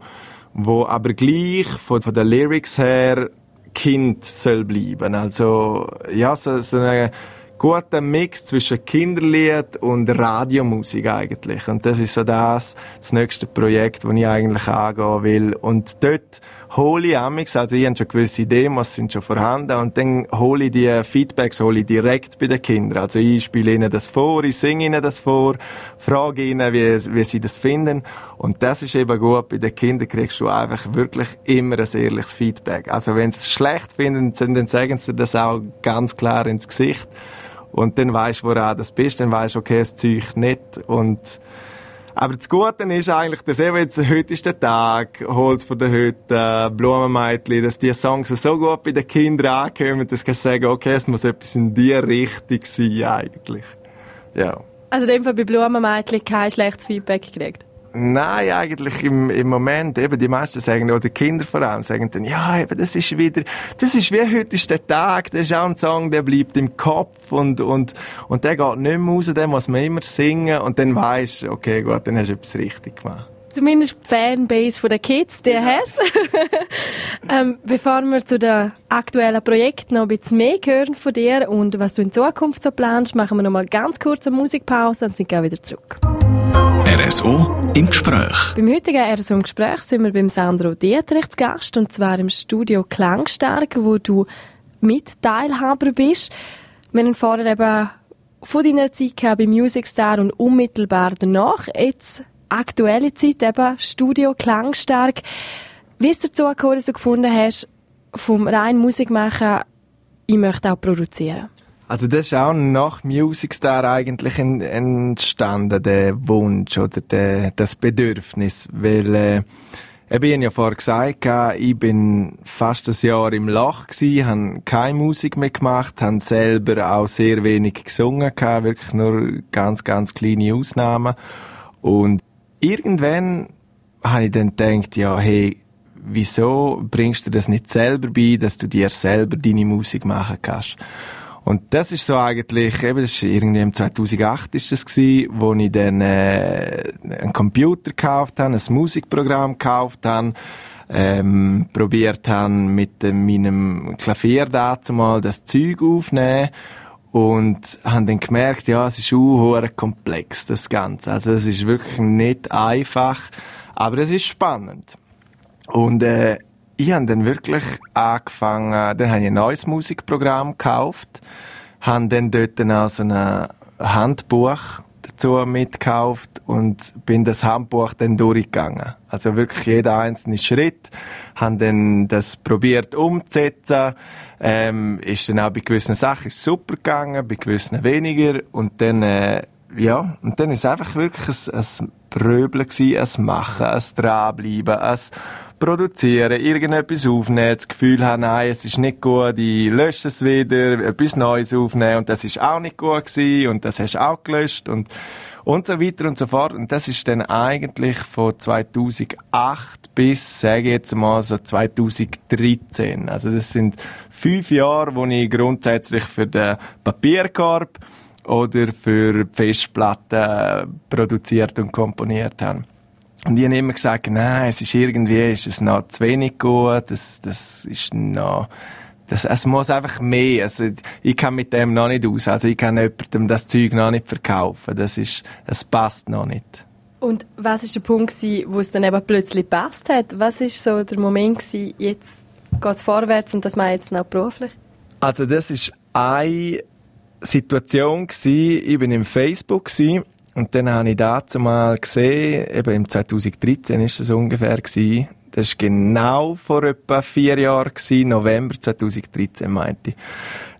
wo aber gleich von, von den Lyrics her Kind soll bleiben. Also, ja, so, so ein guter Mix zwischen Kinderlied und Radiomusik eigentlich. Und das ist so das, das nächste Projekt, das ich eigentlich angehen will. Und dort hole ich amix, also ich habe schon gewisse Demos, sind schon vorhanden, und dann hole ich die Feedbacks hole ich direkt bei den Kindern. Also ich spiele ihnen das vor, ich singe ihnen das vor, frage ihnen, wie, wie sie das finden. Und das ist eben gut, bei den Kindern kriegst du einfach wirklich immer ein ehrliches Feedback. Also wenn sie es schlecht finden, dann sagen sie das auch ganz klar ins Gesicht. Und dann weisst du, woran das bist, dann weisst du, okay, das Zeug nicht. Und aber das Gute ist eigentlich, dass eben jetzt, heute ist der Tag, Holz von der Hütte, Blumenmeitli, dass die Songs so gut bei den Kindern ankommen, dass du sagen okay, es muss etwas in die Richtung sein, eigentlich. Ja. Also in dem Fall bei Blumenmeitli kein schlechtes Feedback gekriegt? Nein, eigentlich im, im Moment, eben die meisten sagen, oder Kinder vor allem, sagen dann, ja, eben, das ist wieder, das ist wie heute ist der Tag, das ist auch ein Song, der bleibt im Kopf und, und, und der geht nicht mehr raus, den muss man immer singen und dann weisst du, okay, gut, dann hast du etwas richtig gemacht. Zumindest die Fanbase der Kids, die ja. hast. ähm, bevor wir zu den aktuellen Projekten noch ein bisschen mehr hören von dir und was du in Zukunft so planst, machen wir noch mal ganz kurz eine Musikpause und sind gleich wieder zurück. RSO im Gespräch. Beim heutigen RSO im Gespräch sind wir beim Sandro Dietrich zu Gast und zwar im Studio Klangstark, wo du Mitteilhaber bist. Wir haben vorher eben von deiner Zeit bei Music Star und unmittelbar danach jetzt aktuelle Zeit eben Studio Klangstark. Wie es dazu gekommen, dass du gefunden hast, vom rein Musik machen, ich möchte auch produzieren? Also das ist auch nach Music Star eigentlich entstanden, der Wunsch oder der, das Bedürfnis, weil äh, ich habe ja vorher gesagt, ich bin fast ein Jahr im Loch gsi, habe keine Musik mehr gemacht, habe selber auch sehr wenig gesungen, wirklich nur ganz, ganz kleine Ausnahmen. Und irgendwann habe ich dann gedacht, ja, hey, wieso bringst du das nicht selber bei, dass du dir selber deine Musik machen kannst? Und das ist so eigentlich, eben, das ist irgendwie im 2008 ist das gewesen, wo ich dann äh, einen Computer gekauft habe, ein Musikprogramm gekauft habe, ähm, probiert habe mit äh, meinem Klavier dazu mal das Zeug aufnehmen und haben dann gemerkt, ja, es ist auch komplex, das Ganze. Also es ist wirklich nicht einfach, aber es ist spannend. Und äh, ich habe dann wirklich angefangen, dann habe ich ein neues Musikprogramm gekauft, habe dann dort auch so ein Handbuch dazu mitgekauft und bin das Handbuch dann durchgegangen. Also wirklich jeder einzelne Schritt, habe dann das probiert umzusetzen, ähm, ist dann auch bei gewissen Sachen super gegangen, bei gewissen weniger und dann äh, ja, und dann ist es einfach wirklich ein, ein Pröbeln gewesen, ein Machen, ein Dranbleiben, ein produzieren, irgendetwas aufnehmen, das Gefühl haben, nein, es ist nicht gut, ich lösche es wieder, etwas Neues aufnehmen und das ist auch nicht gut gewesen und das hast du auch gelöscht und und so weiter und so fort. Und das ist dann eigentlich von 2008 bis, sage ich jetzt mal, so 2013. Also das sind fünf Jahre, wo ich grundsätzlich für den Papierkorb oder für Festplatten produziert und komponiert habe. Und ich habe immer gesagt, nein, es ist irgendwie, ist es noch zu wenig gut, das, das ist noch, das, es muss einfach mehr. Also, ich kann mit dem noch nicht aus. Also, ich kann jemandem das Zeug noch nicht verkaufen. Das ist, es passt noch nicht. Und was ist der Punkt gewesen, wo es dann eben plötzlich passt hat? Was ist so der Moment gewesen, jetzt geht es vorwärts und das mache ich jetzt noch beruflich? Also, das ist eine Situation gewesen. Ich bin im Facebook gewesen, und dann habe ich dazu mal gesehen, eben im 2013 ist das ungefähr gewesen, das war genau vor etwa vier Jahren, gewesen, November 2013 meinte ich.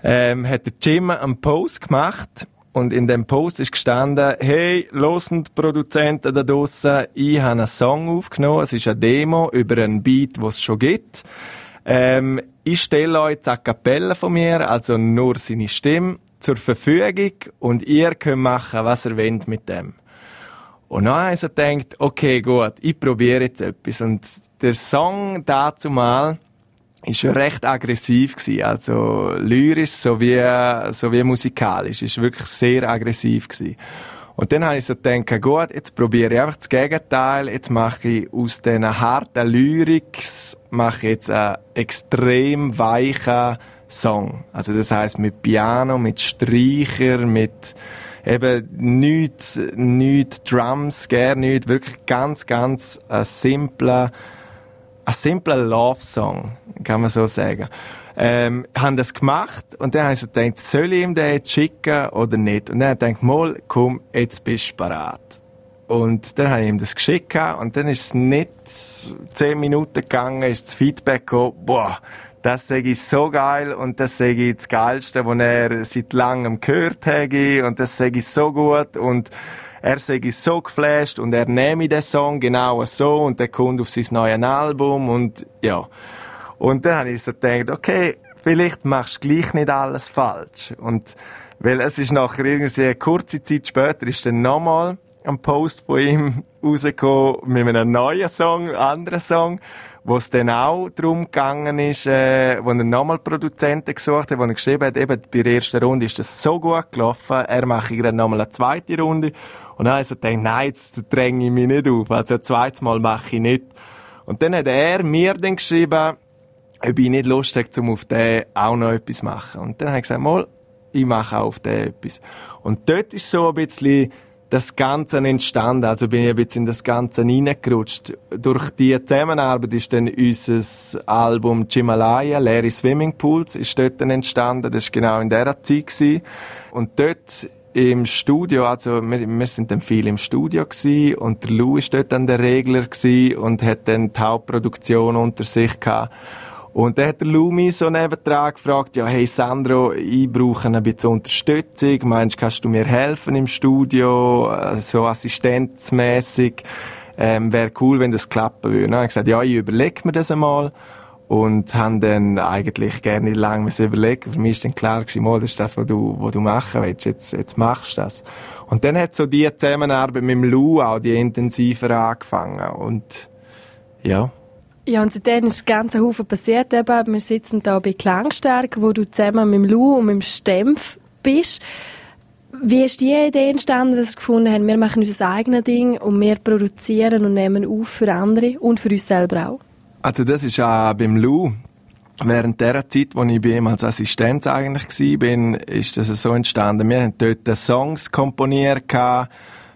Ähm, hat der Jim einen Post gemacht und in dem Post ist gestanden, hey, losend Produzenten da draussen, ich habe einen Song aufgenommen, es ist eine Demo über einen Beat, den es schon gibt. Ähm, ich stelle euch eine Kapelle von mir, also nur seine Stimme, zur Verfügung und ihr könnt machen, was ihr wollt mit dem. Und dann habe ich gedacht, okay, gut, ich probiere jetzt etwas. Und der Song dazu mal ist recht aggressiv gewesen. Also lyrisch sowie, sowie musikalisch. Ist wirklich sehr aggressiv gewesen. Und dann habe ich so gedacht, gut, jetzt probiere ich einfach das Gegenteil. Jetzt mache ich aus diesen harten Lyrics, mache ich jetzt einen extrem weichen Song. Also das heißt mit Piano, mit Streicher, mit eben nichts, nichts Drums, gar nichts, wirklich ganz, ganz ein simpler, ein simpler Love-Song, kann man so sagen. Ähm, haben das gemacht und dann haben sie gedacht, soll ich ihm den jetzt schicken oder nicht? Und dann habe ich gedacht, mal, komm, jetzt bist du bereit. Und dann habe ich ihm das geschickt und dann ist es nicht zehn Minuten gegangen, ist das Feedback gekommen, boah, das sage ich so geil und das sage ich das Geilste, was er seit langem gehört habe und das sage ich so gut und er sage ich so geflasht und er nehme den Song genau so und der kommt auf sein neues Album und ja. Und dann habe ich so gedacht, okay, vielleicht machst du gleich nicht alles falsch. Und weil es ist nachher irgendwie eine kurze Zeit später ist dann nochmal ein Post von ihm rausgekommen mit einem neuen Song, anderen Song wo es dann auch darum gegangen ist, äh, wo er nochmal Produzenten gesucht hat, wo er geschrieben hat, eben bei der ersten Runde ist das so gut gelaufen, er mache gerade nochmal eine zweite Runde. Und dann hat er gedacht, nein, jetzt dränge ich mich nicht auf, also ein zweites Mal mache ich nicht. Und dann hat er mir dann geschrieben, ob ich nicht Lust hätte, um auf den auch noch etwas zu machen. Und dann habe ich gesagt, mal, ich mache auch auf den etwas. Und dort ist so ein bisschen das Ganze entstanden. Also bin ich ein bisschen in das Ganze reingerutscht. Durch die Zusammenarbeit ist dann unser Album Himalaya, Leere Swimmingpools, ist dort dann entstanden. Das war genau in dieser Zeit. Gewesen. Und dort im Studio, also wir, wir sind dann viel im Studio gewesen, und der Lou ist dort dann der Regler gewesen und hat dann die Hauptproduktion unter sich gehabt. Und dann hat der Lumi so nebendran gefragt, ja, hey Sandro, ich brauche ein bisschen Unterstützung. Meinst du, kannst du mir helfen im Studio, äh, so assistenzmäßig? Ähm, Wäre cool, wenn das klappen würde. Dann habe ich gesagt, ja, ich überlege mir das einmal. Und haben dann eigentlich gerne nicht lange überlegen. Für mich war dann klar gewesen, das ist das, was du, was du machen willst. Jetzt, jetzt machst du das. Und dann hat so die Zusammenarbeit mit dem Lou auch die intensiver angefangen. Und, ja. Ja, und seitdem ist ganz Haufen passiert. Eben, wir sitzen hier bei Klangstärke, wo du zusammen mit dem Lou und mit dem Stempf bist. Wie ist die Idee entstanden, dass wir gefunden haben, wir machen unser eigenes Ding und wir produzieren und nehmen auf für andere und für uns selber auch? Also das ist auch beim Lou. Während der Zeit, wo ich bei ihm als Assistenz eigentlich war, ist das so entstanden. Wir haben dort Songs komponiert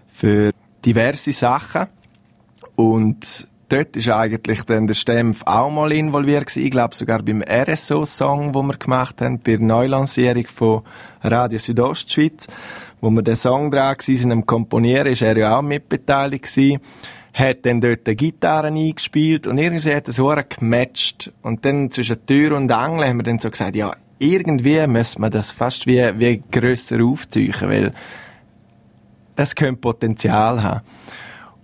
für diverse Sachen und dort ist eigentlich dann der Stempf auch mal involviert gewesen. Ich glaube sogar beim RSO-Song, wo wir gemacht haben, bei der Neulancierung von Radio Südostschweiz, wo wir den Song dran waren, am Komponieren, ist er ja auch mitbeteiligt gewesen hat dann dort die Gitarre eingespielt und irgendwie hat es so gematcht. Und dann zwischen Tür und Angel haben wir dann so gesagt, ja, irgendwie müssen wir das fast wie, wie grösser aufziehen, weil das könnte Potenzial haben.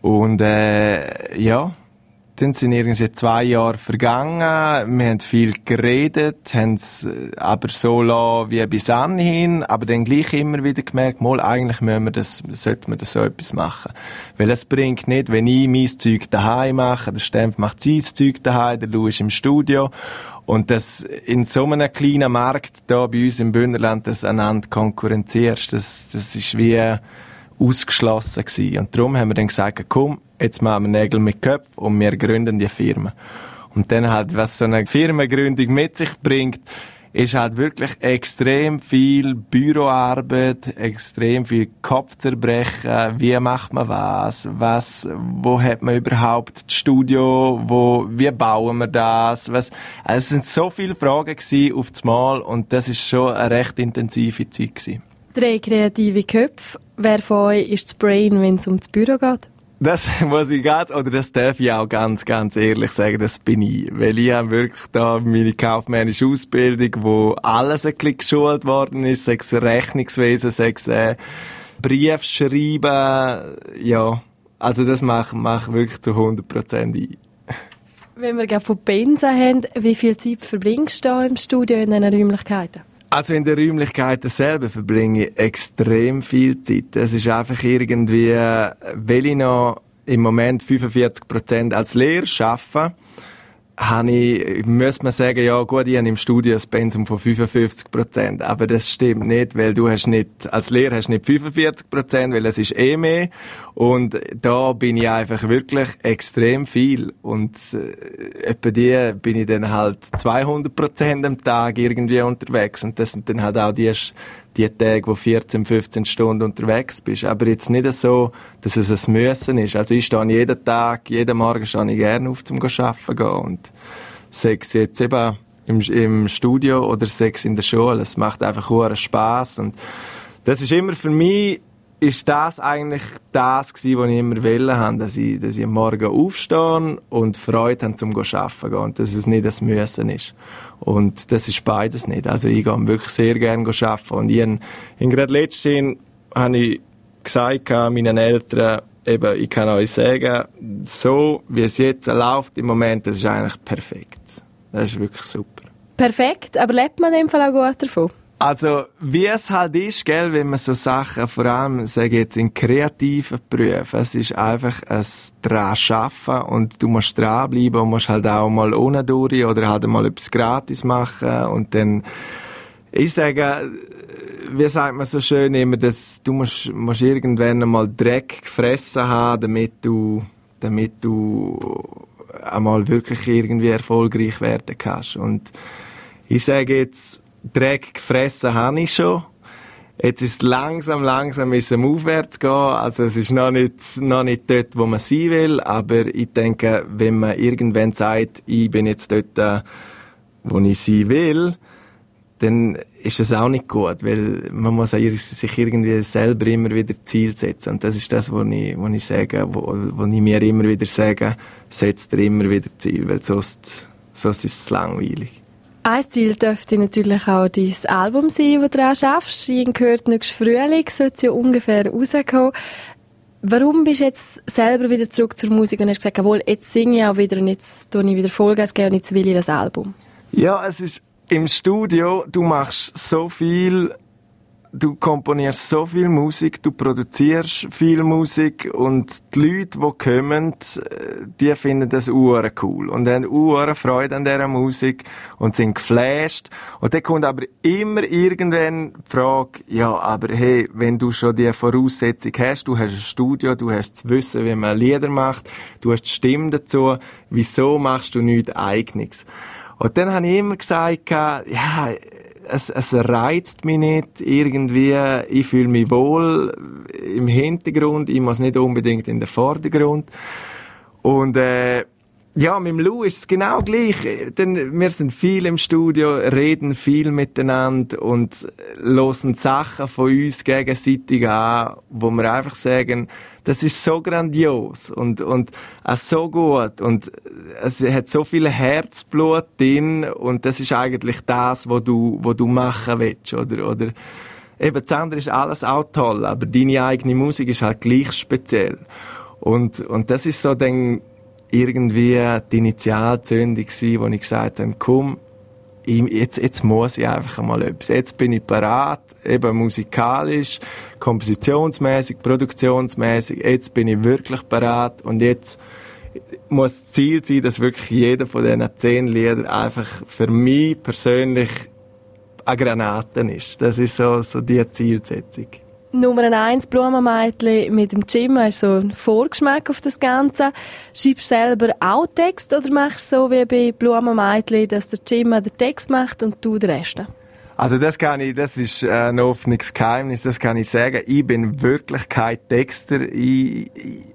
Und äh, ja, dann sind irgendwie zwei Jahre vergangen, wir haben viel geredet, haben es äh, aber so lassen wie bis anhin, aber dann gleich immer wieder gemerkt, mal, eigentlich müssen wir das, sollten wir das so etwas machen. Weil es bringt nicht, wenn ich mein Zeug daheim mache, der Stempf macht sein Zeug daheim, der Lou ist im Studio und das in so einem kleinen Markt da bei uns im Bündnerland, das einander konkurrenzierst, das, das ist wie ausgeschlossen gewesen. Und darum haben wir dann gesagt, komm, jetzt machen wir Nägel mit Köpfen und wir gründen die Firma. Und dann halt, was so eine Firmengründung mit sich bringt, ist halt wirklich extrem viel Büroarbeit, extrem viel Kopfzerbrechen. Wie macht man was? Was, wo hat man überhaupt das Studio? Wo, wie bauen wir das? Was, also es sind so viele Fragen gewesen auf das Mal und das ist schon eine recht intensive Zeit gewesen. Drei kreative Köpfe. Wer von euch ist das Brain, wenn es um das Büro geht? Das muss ich ganz, oder das darf ich auch ganz, ganz ehrlich sagen, das bin ich. Weil ich habe wirklich da meine kaufmännische Ausbildung, wo alles ein bisschen geschult worden ist, sechs Rechnungswesen, sechs äh, Briefschreiben, ja. Also das mache mach wirklich zu 100% ich. Wenn wir gerade von Benza haben, wie viel Zeit verbringst du im Studio in diesen Räumlichkeiten? Also in den Räumlichkeiten selber verbringe ich extrem viel Zeit. Es ist einfach irgendwie, weil ich noch im Moment 45% als Lehrer arbeite, habe ich, muss man sagen, ja gut, ich habe im Studio ein Pensum von 55 Prozent. Aber das stimmt nicht, weil du hast nicht, als Lehrer hast nicht 45 Prozent, weil es ist eh mehr. Und da bin ich einfach wirklich extrem viel. Und äh, etwa die bin ich dann halt 200 Prozent am Tag irgendwie unterwegs. Und das sind dann halt auch die, die Tage, wo 14, 15 Stunden unterwegs bist. Aber jetzt nicht so, dass es ein Müssen ist. Also ich stehe jeden Tag, jeden Morgen stehe ich gerne auf, zum arbeiten gehen. Und Sex jetzt eben im, im Studio oder Sex in der Schule. Es macht einfach hohen Spaß und das ist immer für mich ist das eigentlich das gewesen, was ich immer wollte dass ich, dass ich am Morgen aufstehe und Freude habe, zum arbeiten gehen und dass es nicht das Müssen ist. Und das ist beides nicht. Also ich gehe wirklich sehr gerne arbeiten und ich, in, gerade letztens habe ich gesagt meinen Eltern, eben, ich kann euch sagen, so wie es jetzt läuft im Moment, das ist eigentlich perfekt. Das ist wirklich super. Perfekt, aber lebt man in dem Fall auch gut davon? Also, wie es halt ist, gell, wenn man so Sachen, vor allem, sage jetzt, in kreativen Berufen, es ist einfach ein dran arbeiten und du musst dranbleiben und musst halt auch mal ohne durch oder halt mal etwas gratis machen und dann, ich sage, wie sagt man so schön immer, dass du musst, musst irgendwann einmal Dreck gefressen haben, damit du, damit du einmal wirklich irgendwie erfolgreich werden kannst. Und ich sage jetzt, Dreck gefressen habe ich schon. Jetzt ist langsam, langsam ist es aufwärts gehen. Also es ist noch nicht, noch nicht dort, wo man sein will. Aber ich denke, wenn man irgendwann sagt, ich bin jetzt dort, äh, wo ich sein will, dann ist das auch nicht gut, weil man muss sich irgendwie selber immer wieder Ziel setzen. Und das ist das, was ich, was ich sage, wo, wo ich mir immer wieder sage, setzt dir immer wieder Ziel, weil sonst, sonst ist es langweilig. Ein Ziel dürfte natürlich auch dein Album sein, das du daran schaffst. Ich gehört, nächstes Frühling sollte es ja ungefähr rauskommen. Warum bist du jetzt selber wieder zurück zur Musik und hast gesagt, jawohl, jetzt singe ich auch wieder und jetzt tue ich wieder Vollgas geben und jetzt will ich das Album? Ja, es ist im Studio, du machst so viel du komponierst so viel Musik, du produzierst viel Musik und die Leute, die kommen, äh, die finden das uhren cool und haben uhren Freude an dieser Musik und sind geflasht. Und dann kommt aber immer irgendwann die Frage, ja, aber hey, wenn du schon die Voraussetzung hast, du hast ein Studio, du hast das Wissen, wie man Lieder macht, du hast die Stimme dazu, wieso machst du nichts Eigenes? Und dann habe ich immer gesagt, ja, es, es reizt mich nicht irgendwie. Ich fühle mich wohl im Hintergrund. Ich muss nicht unbedingt in den Vordergrund. Und äh, ja, mit dem Lou ist es genau gleich. Denn wir sind viel im Studio, reden viel miteinander und losen Sachen von uns gegenseitig an, wo wir einfach sagen, das ist so grandios und, und auch so gut und es hat so viel Herzblut drin und das ist eigentlich das, was du, was du machen willst, oder, oder, eben, das andere ist alles auch toll, aber deine eigene Musik ist halt gleich speziell. Und, und das ist so dann, irgendwie die Initialzündung gewesen, wo ich gesagt habe, komm, jetzt, jetzt muss ich einfach mal etwas. Jetzt bin ich parat, eben musikalisch, kompositionsmäßig, produktionsmäßig. Jetzt bin ich wirklich parat und jetzt muss das Ziel sein, dass wirklich jeder von diesen zehn Liedern einfach für mich persönlich eine Granate ist. Das ist so, so die Zielsetzung. Nummer 1 Blumenmädchen mit dem Gym, hast so einen Vorgeschmack auf das Ganze. Schreibst du selber auch Text oder machst du so wie bei Blumenmädchen, dass der Gym den Text macht und du den Rest? Also das kann ich, das ist äh, ein offenes Geheimnis, das kann ich sagen. Ich bin wirklich kein Texter. Ich, ich,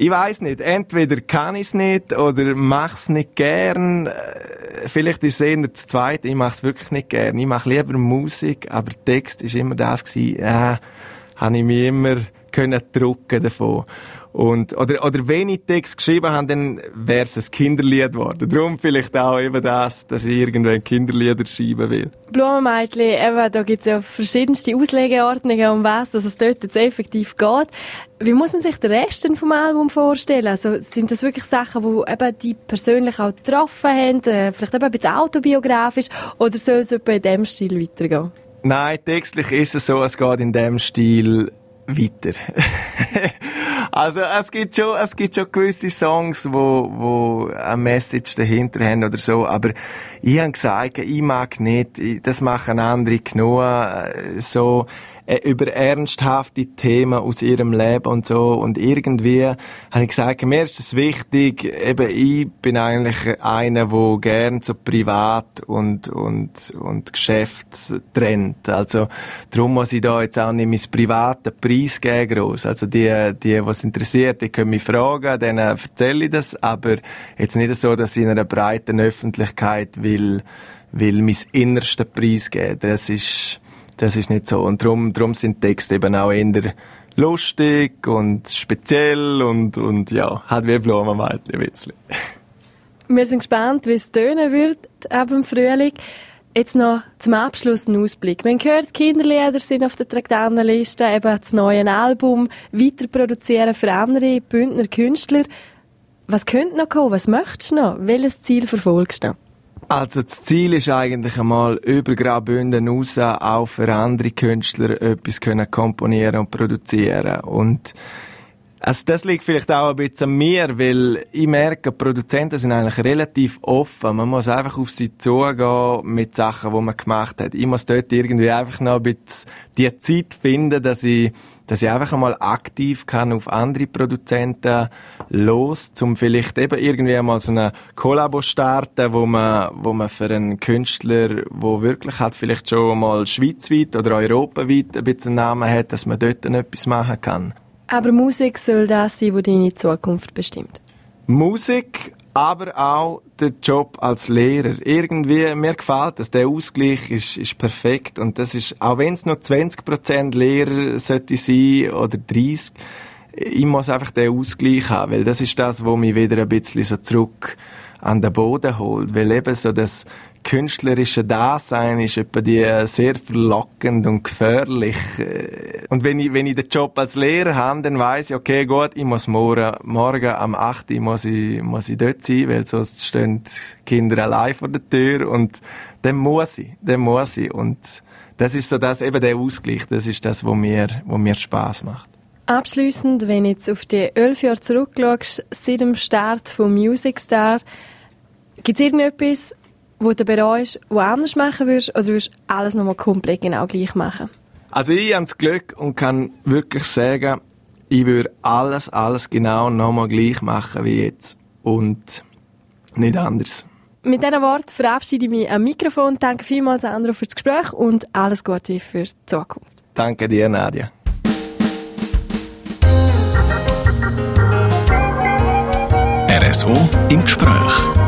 ich weiß nicht. Entweder kann ich es nicht oder mach's nicht gern. Äh, vielleicht ist es eher das Zweite. Ich mach's wirklich nicht gern. Ich mache lieber Musik, aber Text ist immer das gewesen. Äh, habe ich mich immer können drucken davon. Und, oder, oder wenn ich Text geschrieben habe, dann wäre es ein Kinderlied geworden. Darum vielleicht auch eben das, dass ich irgendwann Kinderlieder schreiben will. Blumenmädchen, eben, da gibt es ja verschiedenste Auslegeordnungen, um was dass es dort jetzt effektiv geht. Wie muss man sich den Rest vom Album vorstellen? Also, sind das wirklich Sachen, die eben die persönlich auch getroffen haben, äh, vielleicht eben ein bisschen autobiografisch, oder soll es etwa in diesem Stil weitergehen? Nein, textlich ist es so, es geht in diesem Stil weiter. also es gibt schon, es gibt schon gewisse Songs, wo, wo eine Message dahinter haben oder so, aber ich habe gesagt, ich mag nicht, das machen andere genug, äh, so, äh, über ernsthafte Themen aus ihrem Leben und so. Und irgendwie habe ich gesagt, mir ist es wichtig, eben ich bin eigentlich einer, der gern so privat und, und, und Geschäft trennt. Also, darum muss ich da jetzt auch nicht mein privaten Preis geben, gross. Also, die, die, was interessiert, die können mich fragen, denen erzähle ich das, aber jetzt nicht so, dass ich in einer breiten Öffentlichkeit will, will mein innersten Preis geben. Das ist, das ist nicht so. Und darum, darum sind Texte eben auch eher lustig und speziell und, und ja, hat wie Blumenmädchen ein bisschen. Wir sind gespannt, wie es tönen wird ab dem Frühling. Jetzt noch zum Abschluss ein Ausblick. Man hört, Kinderlieder sind auf der Traktanenliste, eben das neue Album weiter produzieren für andere Bündner Künstler. Was könnte noch kommen? Was möchtest du noch? Welches Ziel verfolgst du? Also das Ziel ist eigentlich einmal über Graubünden raus auch für andere Künstler etwas komponieren und produzieren und also das liegt vielleicht auch ein bisschen an mir, weil ich merke, Produzenten sind eigentlich relativ offen. Man muss einfach auf sie zugehen mit Sachen, die man gemacht hat. Ich muss dort irgendwie einfach noch ein bisschen die Zeit finden, dass ich, dass ich einfach einmal aktiv kann auf andere Produzenten los, um vielleicht eben irgendwie einmal so eine Kollabo starten, wo man, wo man für einen Künstler, wo wirklich halt vielleicht schon mal schweizweit oder europaweit ein bisschen Namen hat, dass man dort etwas machen kann. Aber Musik soll das sein, was deine Zukunft bestimmt. Musik, aber auch der Job als Lehrer. Irgendwie, mir gefällt das. Der Ausgleich ist, ist perfekt. Und das ist, auch wenn es nur 20% Lehrer sollte sein oder 30, ich muss einfach den Ausgleich haben, weil das ist das, was mich wieder ein bisschen so zurück an den Boden holt. Weil eben so das künstlerische Dasein ist etwa die sehr verlockend und gefährlich. Und wenn ich, wenn ich den Job als Lehrer habe, dann weiss ich, okay, gut, ich muss morgen, morgen am 8. Uhr muss ich, muss ich dort sein, weil sonst stehen die Kinder allein vor der Tür und dann muss ich, dann muss ich. Und das ist so das, eben der Ausgleich, das ist das, was mir, was mir Spass macht. Abschließend, wenn du jetzt auf die elf Jahre zurückschaust, seit dem Start von Music Star, gibt es irgendetwas, wo du bereust, wo anders machen würdest, oder würdest du alles nochmal komplett genau gleich machen? Also ich habe das Glück und kann wirklich sagen, ich würde alles, alles genau nochmal gleich machen wie jetzt. Und nicht anders. Mit diesen Worten verabschiede ich mich am Mikrofon. Danke vielmals, Andro, für das Gespräch und alles Gute für die Zukunft. Danke dir, Nadia. RSO im Gespräch.